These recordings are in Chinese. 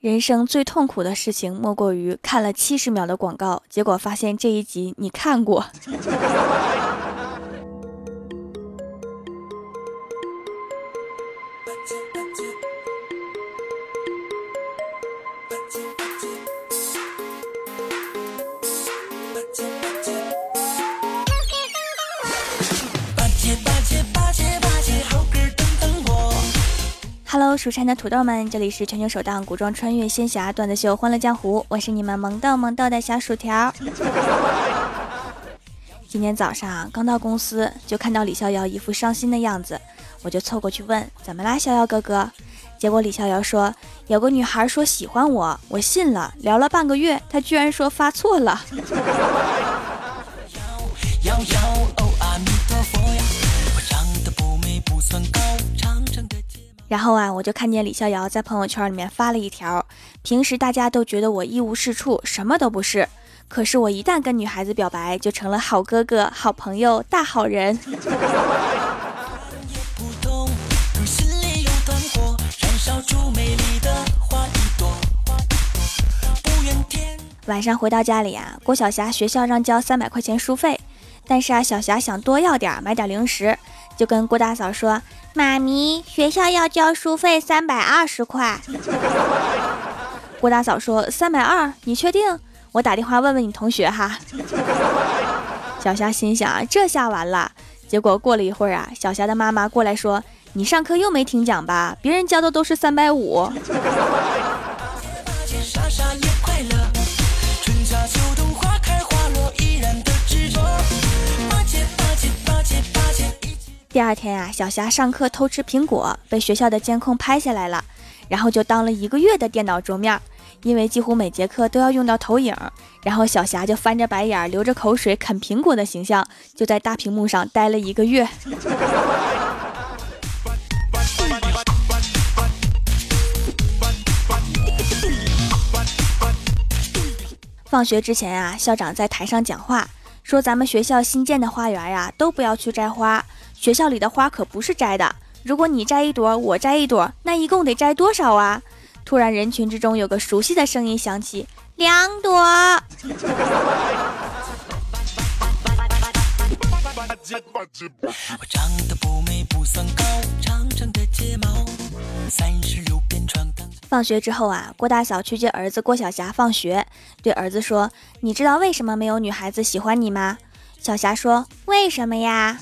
人生最痛苦的事情莫过于看了七十秒的广告，结果发现这一集你看过。蜀山的土豆们，这里是全球首档古装穿越仙侠段子秀《欢乐江湖》，我是你们萌逗萌逗的小薯条。今天早上刚到公司，就看到李逍遥一副伤心的样子，我就凑过去问：“怎么啦，逍遥哥哥？”结果李逍遥说：“有个女孩说喜欢我，我信了，聊了半个月，她居然说发错了。”然后啊，我就看见李逍遥在朋友圈里面发了一条：平时大家都觉得我一无是处，什么都不是，可是我一旦跟女孩子表白，就成了好哥哥、好朋友、大好人。晚上回到家里啊，郭晓霞学校让交三百块钱书费，但是啊，小霞想多要点，买点零食，就跟郭大嫂说。妈咪，学校要交书费三百二十块。郭大嫂说：“三百二，你确定？我打电话问问你同学哈。”小霞心想：这下完了。结果过了一会儿啊，小霞的妈妈过来说：“你上课又没听讲吧？别人交的都是三百五。”第二天呀，小霞上课偷吃苹果，被学校的监控拍下来了，然后就当了一个月的电脑桌面，因为几乎每节课都要用到投影，然后小霞就翻着白眼，流着口水啃苹果的形象，就在大屏幕上待了一个月。放学之前啊，校长在台上讲话，说咱们学校新建的花园呀，都不要去摘花。学校里的花可不是摘的，如果你摘一朵，我摘一朵，那一共得摘多少啊？突然，人群之中有个熟悉的声音响起：“两朵。”放学之后啊，郭大嫂去接儿子郭晓霞放学，对儿子说：“你知道为什么没有女孩子喜欢你吗？”小霞说：“为什么呀？”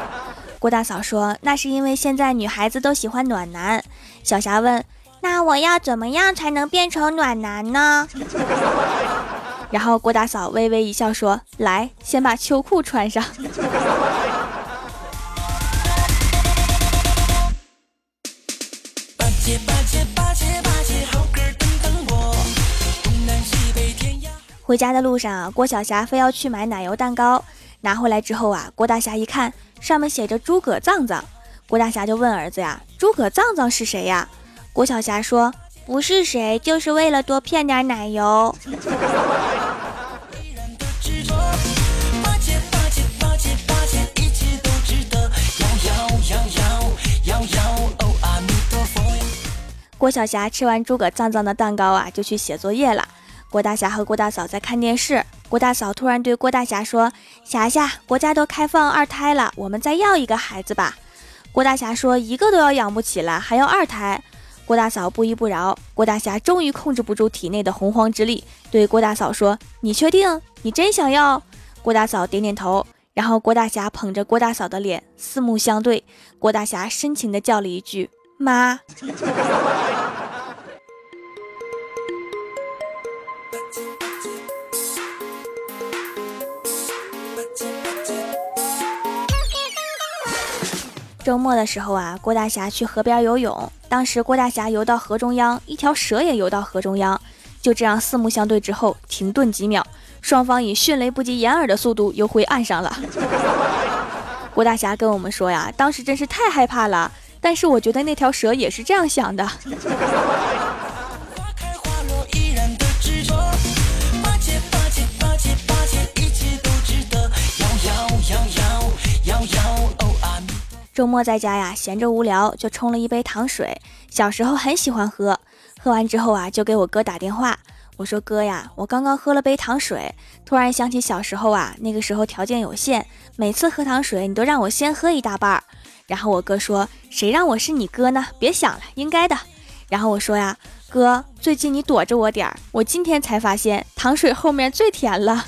郭大嫂说：“那是因为现在女孩子都喜欢暖男。”小霞问：“那我要怎么样才能变成暖男呢？” 然后郭大嫂微微一笑说：“来，先把秋裤穿上。”回家的路上啊，郭晓霞非要去买奶油蛋糕，拿回来之后啊，郭大侠一看上面写着诸葛藏藏，郭大侠就问儿子呀：“诸葛藏藏是谁呀？”郭晓霞说：“不是谁，就是为了多骗点奶油。”郭晓霞吃完诸葛藏藏的蛋糕啊，就去写作业了。郭大侠和郭大嫂在看电视，郭大嫂突然对郭大侠说：“霞霞，国家都开放二胎了，我们再要一个孩子吧。”郭大侠说：“一个都要养不起了，还要二胎？”郭大嫂不依不饶，郭大侠终于控制不住体内的洪荒之力，对郭大嫂说：“你确定？你真想要？”郭大嫂点点头，然后郭大侠捧着郭大嫂的脸，四目相对，郭大侠深情地叫了一句：“妈。” 周末的时候啊，郭大侠去河边游泳。当时郭大侠游到河中央，一条蛇也游到河中央。就这样四目相对之后，停顿几秒，双方以迅雷不及掩耳的速度游回岸上了。郭大侠跟我们说呀，当时真是太害怕了。但是我觉得那条蛇也是这样想的。周末在家呀，闲着无聊就冲了一杯糖水。小时候很喜欢喝，喝完之后啊，就给我哥打电话，我说哥呀，我刚刚喝了杯糖水，突然想起小时候啊，那个时候条件有限，每次喝糖水你都让我先喝一大半儿。然后我哥说，谁让我是你哥呢？别想了，应该的。然后我说呀，哥，最近你躲着我点儿，我今天才发现糖水后面最甜了。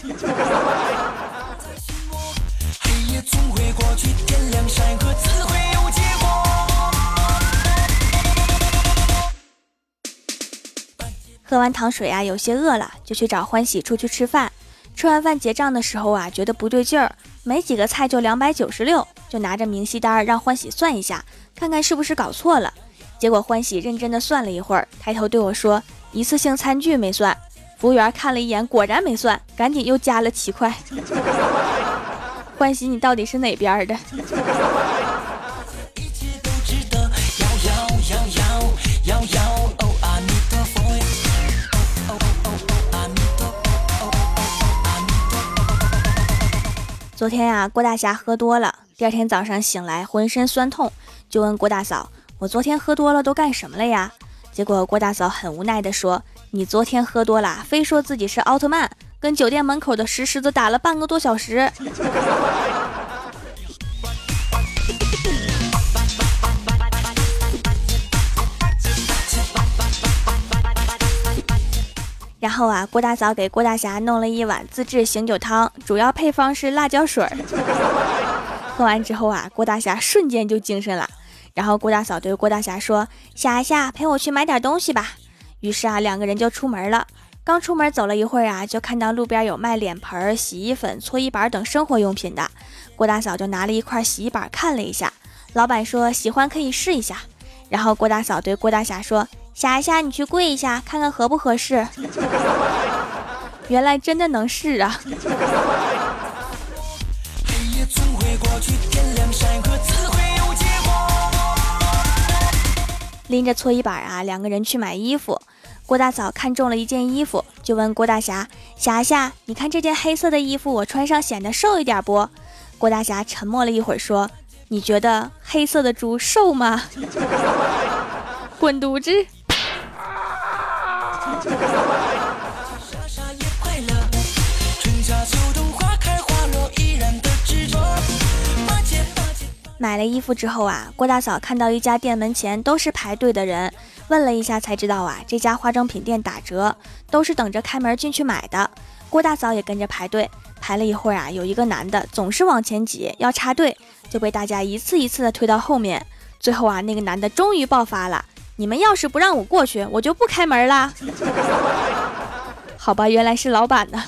喝完糖水啊，有些饿了，就去找欢喜出去吃饭。吃完饭结账的时候啊，觉得不对劲儿，没几个菜就两百九十六，就拿着明细单让欢喜算一下，看看是不是搞错了。结果欢喜认真的算了一会儿，抬头对我说：“一次性餐具没算。”服务员看了一眼，果然没算，赶紧又加了七块。欢喜，你到底是哪边的？昨天呀，郭大侠喝多了，第二天早上醒来浑身酸痛，就问郭大嫂：“我昨天喝多了都干什么了呀？”结果郭大嫂很无奈地说：“你昨天喝多了，非说自己是奥特曼，跟酒店门口的石狮子打了半个多小时。” 后啊，郭大嫂给郭大侠弄了一碗自制醒酒汤，主要配方是辣椒水。喝完之后啊，郭大侠瞬间就精神了。然后郭大嫂对郭大侠说：“侠侠，陪我去买点东西吧。”于是啊，两个人就出门了。刚出门走了一会儿啊，就看到路边有卖脸盆、洗衣粉、搓衣板等生活用品的。郭大嫂就拿了一块洗衣板看了一下，老板说：“喜欢可以试一下。”然后郭大嫂对郭大侠说。霞霞，你去跪一下，看看合不合适。原来真的能试啊！拎着搓衣板啊，两个人去买衣服。郭大嫂看中了一件衣服，就问郭大侠：“霞霞，你看这件黑色的衣服，我穿上显得瘦一点不？”郭大侠沉默了一会儿，说：“你觉得黑色的猪瘦吗？” 滚犊子！买了衣服之后啊，郭大嫂看到一家店门前都是排队的人，问了一下才知道啊，这家化妆品店打折，都是等着开门进去买的。郭大嫂也跟着排队，排了一会儿啊，有一个男的总是往前挤，要插队，就被大家一次一次的推到后面。最后啊，那个男的终于爆发了。你们要是不让我过去，我就不开门啦。好吧，原来是老板呢。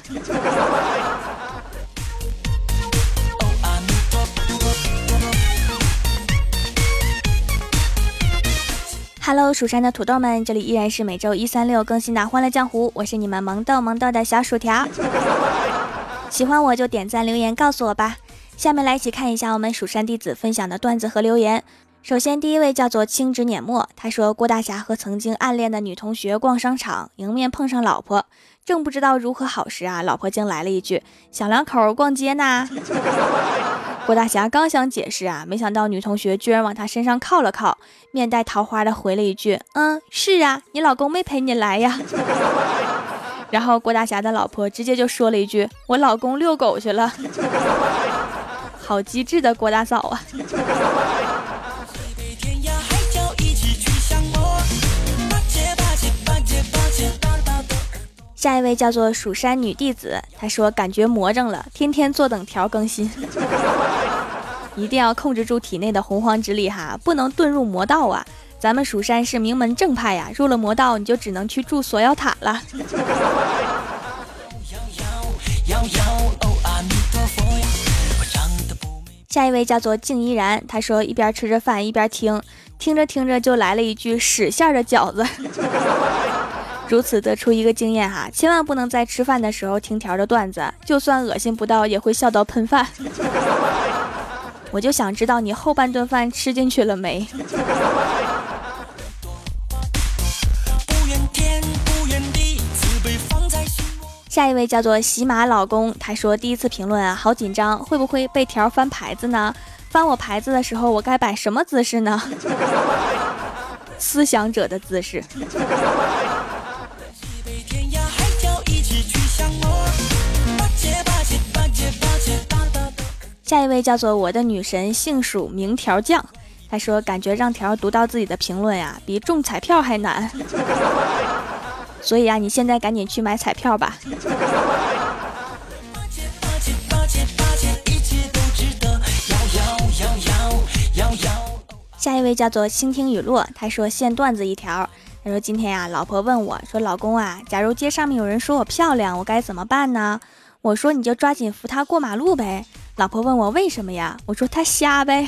Hello，蜀山的土豆们，这里依然是每周一、三、六更新的《欢乐江湖》，我是你们萌豆萌豆的小薯条。喜欢我就点赞留言告诉我吧。下面来一起看一下我们蜀山弟子分享的段子和留言。首先，第一位叫做青纸碾末，他说郭大侠和曾经暗恋的女同学逛商场，迎面碰上老婆，正不知道如何好时啊，老婆竟来了一句：“小两口逛街呢。”郭大侠刚想解释啊，没想到女同学居然往他身上靠了靠，面带桃花的回了一句：“嗯，是啊，你老公没陪你来呀。”然后郭大侠的老婆直接就说了一句：“我老公遛狗去了。”好机智的郭大嫂啊！下一位叫做蜀山女弟子，她说感觉魔怔了，天天坐等条更新，一定要控制住体内的洪荒之力哈，不能遁入魔道啊！咱们蜀山是名门正派呀，入了魔道你就只能去住锁妖塔了。下一位叫做静怡然，她说一边吃着饭一边听，听着听着就来了一句屎馅的饺子。如此得出一个经验哈，千万不能在吃饭的时候听条的段子，就算恶心不到，也会笑到喷饭。我就想知道你后半顿饭吃进去了没？下一位叫做喜马老公，他说第一次评论啊，好紧张，会不会被条翻牌子呢？翻我牌子的时候，我该摆什么姿势呢？思想者的姿势。下一位叫做我的女神，姓蜀名条酱。他说：“感觉让条读到自己的评论呀，比中彩票还难。所以啊，你现在赶紧去买彩票吧。”下一位叫做倾听雨落。他说：“现段子一条。他说今天呀，老婆问我说：‘老公啊，假如街上面有人说我漂亮，我该怎么办呢？’我说：‘你就抓紧扶他过马路呗。’老婆问我为什么呀？我说：‘他瞎呗。’”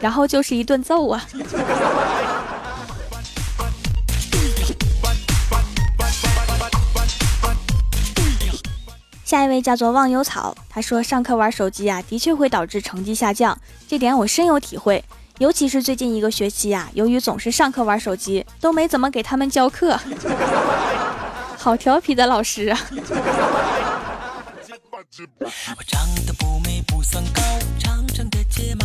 然后就是一顿揍啊！下一位叫做忘忧草，他说上课玩手机啊，的确会导致成绩下降，这点我深有体会。尤其是最近一个学期呀，由于总是上课玩手机，都没怎么给他们教课。好调皮的老师啊！我长得不美不算高，长长的睫毛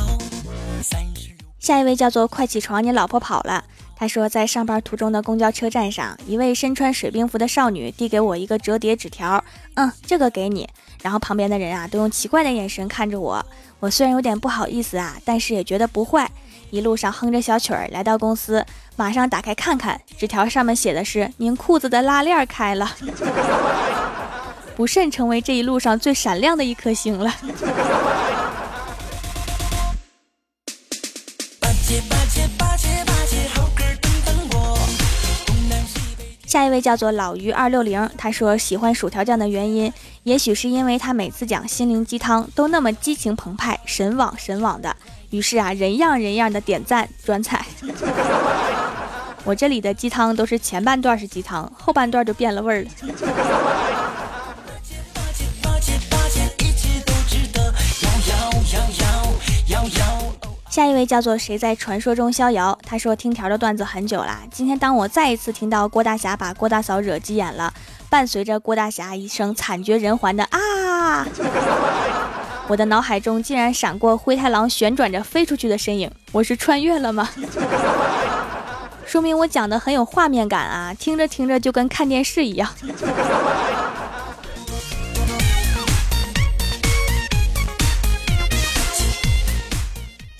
下一位叫做快起床，你老婆跑了。他说，在上班途中的公交车站上，一位身穿水兵服的少女递给我一个折叠纸条，嗯，这个给你。然后旁边的人啊，都用奇怪的眼神看着我。我虽然有点不好意思啊，但是也觉得不坏。一路上哼着小曲儿来到公司，马上打开看看，纸条上面写的是：您裤子的拉链开了，不慎成为这一路上最闪亮的一颗星了。下一位叫做老于二六零，他说喜欢薯条酱的原因，也许是因为他每次讲心灵鸡汤都那么激情澎湃、神往神往的，于是啊，人样人样的点赞转采。我这里的鸡汤都是前半段是鸡汤，后半段就变了味儿了。下一位叫做谁在传说中逍遥？他说听条的段子很久啦。今天当我再一次听到郭大侠把郭大嫂惹急眼了，伴随着郭大侠一声惨绝人寰的啊，我的脑海中竟然闪过灰太狼旋转着飞出去的身影。我是穿越了吗？说明我讲的很有画面感啊，听着听着就跟看电视一样。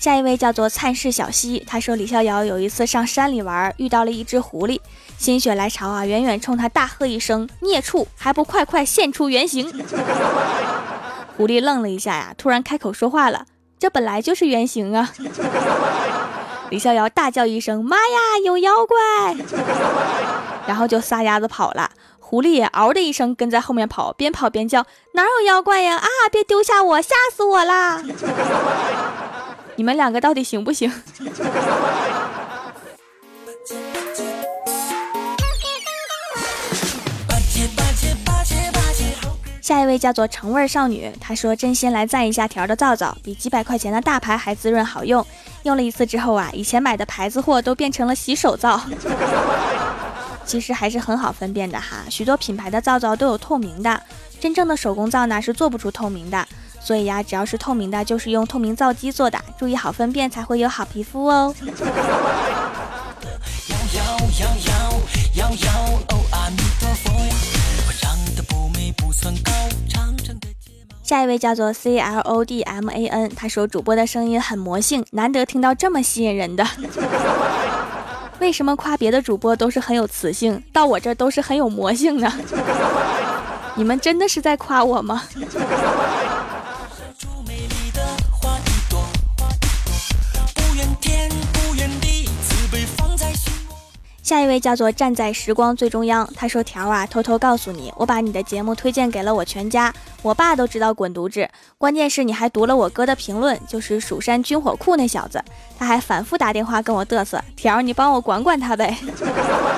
下一位叫做灿世小溪，他说李逍遥有一次上山里玩，遇到了一只狐狸，心血来潮啊，远远冲他大喝一声：“孽畜，还不快快现出原形！” 狐狸愣了一下呀，突然开口说话了：“这本来就是原形啊！” 李逍遥大叫一声：“妈呀，有妖怪！” 然后就撒丫子跑了。狐狸也嗷的一声跟在后面跑，边跑边叫：“哪有妖怪呀？啊，别丢下我，吓死我啦！”你们两个到底行不行？下一位叫做橙味少女，她说：“真心来赞一下条的皂皂，比几百块钱的大牌还滋润好用。用了一次之后啊，以前买的牌子货都变成了洗手皂。其实还是很好分辨的哈，许多品牌的皂皂都有透明的，真正的手工皂呢是做不出透明的。”所以呀，只要是透明的，就是用透明皂基做的，注意好分辨，才会有好皮肤哦。下一位叫做 C L O D M A N，他说主播的声音很魔性，难得听到这么吸引人的。为什么夸别的主播都是很有磁性，到我这都是很有魔性呢？你们真的是在夸我吗？下一位叫做站在时光最中央，他说：“条啊，偷偷告诉你，我把你的节目推荐给了我全家，我爸都知道滚犊子。关键是你还读了我哥的评论，就是蜀山军火库那小子，他还反复打电话跟我嘚瑟，条你帮我管管他呗。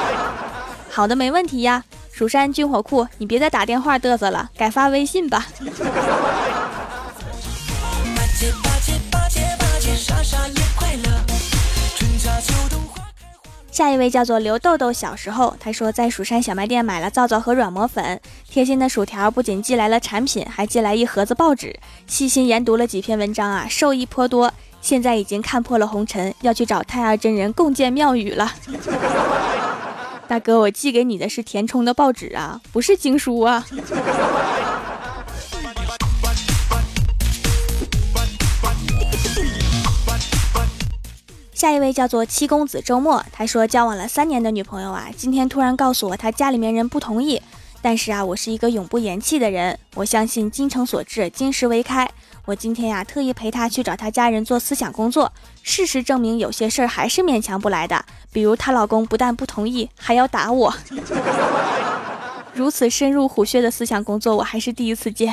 好的，没问题呀。蜀山军火库，你别再打电话嘚瑟了，改发微信吧。”下一位叫做刘豆豆，小时候他说在蜀山小卖店买了皂皂和软膜粉，贴心的薯条不仅寄来了产品，还寄来一盒子报纸。细心研读了几篇文章啊，受益颇多。现在已经看破了红尘，要去找太二真人共建庙宇了。大哥，我寄给你的是填充的报纸啊，不是经书啊。下一位叫做七公子周末，他说交往了三年的女朋友啊，今天突然告诉我他家里面人不同意。但是啊，我是一个永不言弃的人，我相信精诚所至，金石为开。我今天呀，特意陪他去找他家人做思想工作。事实证明，有些事儿还是勉强不来的，比如她老公不但不同意，还要打我。如此深入虎穴的思想工作，我还是第一次见。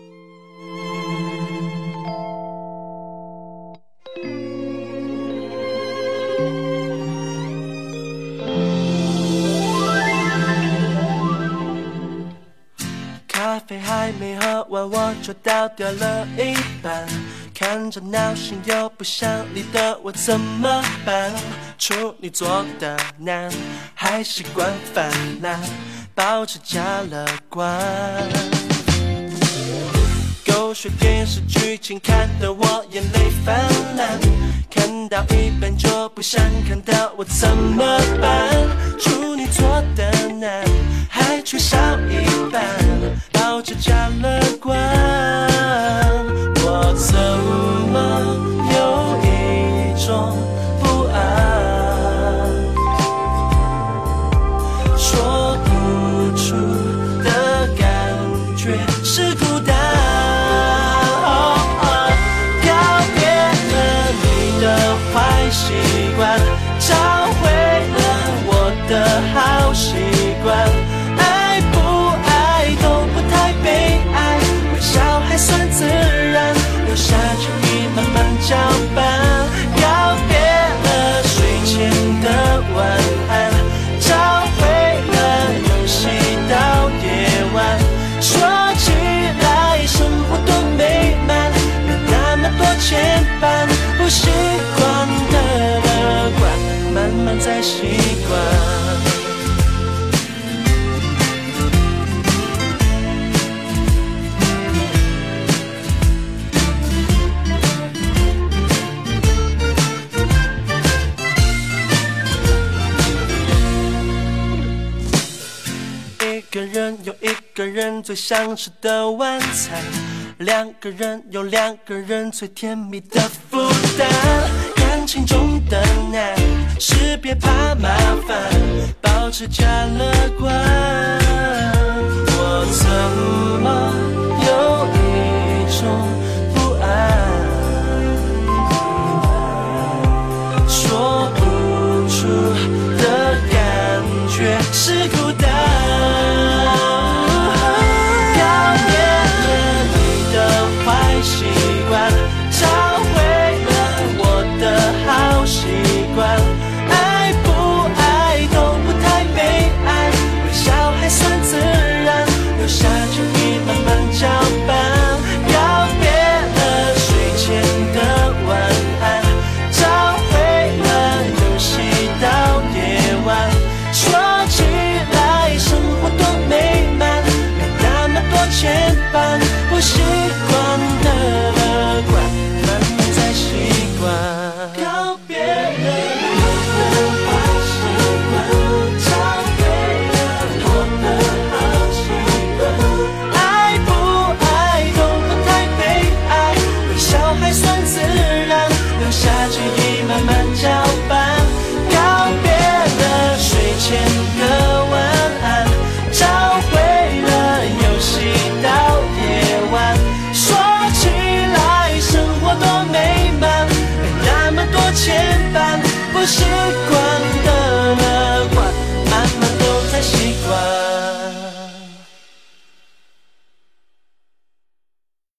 我就倒掉了一半。看着闹心又不想理的我怎么办？处女座的男，还习惯泛滥，保持加乐观。狗血电视剧情看得我眼泪泛滥，看到一半就不想看到我怎么办？处女座的男，还缺少一半。保持加乐观个人有一个人最想吃的晚餐，两个人有两个人最甜蜜的负担。感情中的难，是别怕麻烦，保持假乐观。我怎么有一种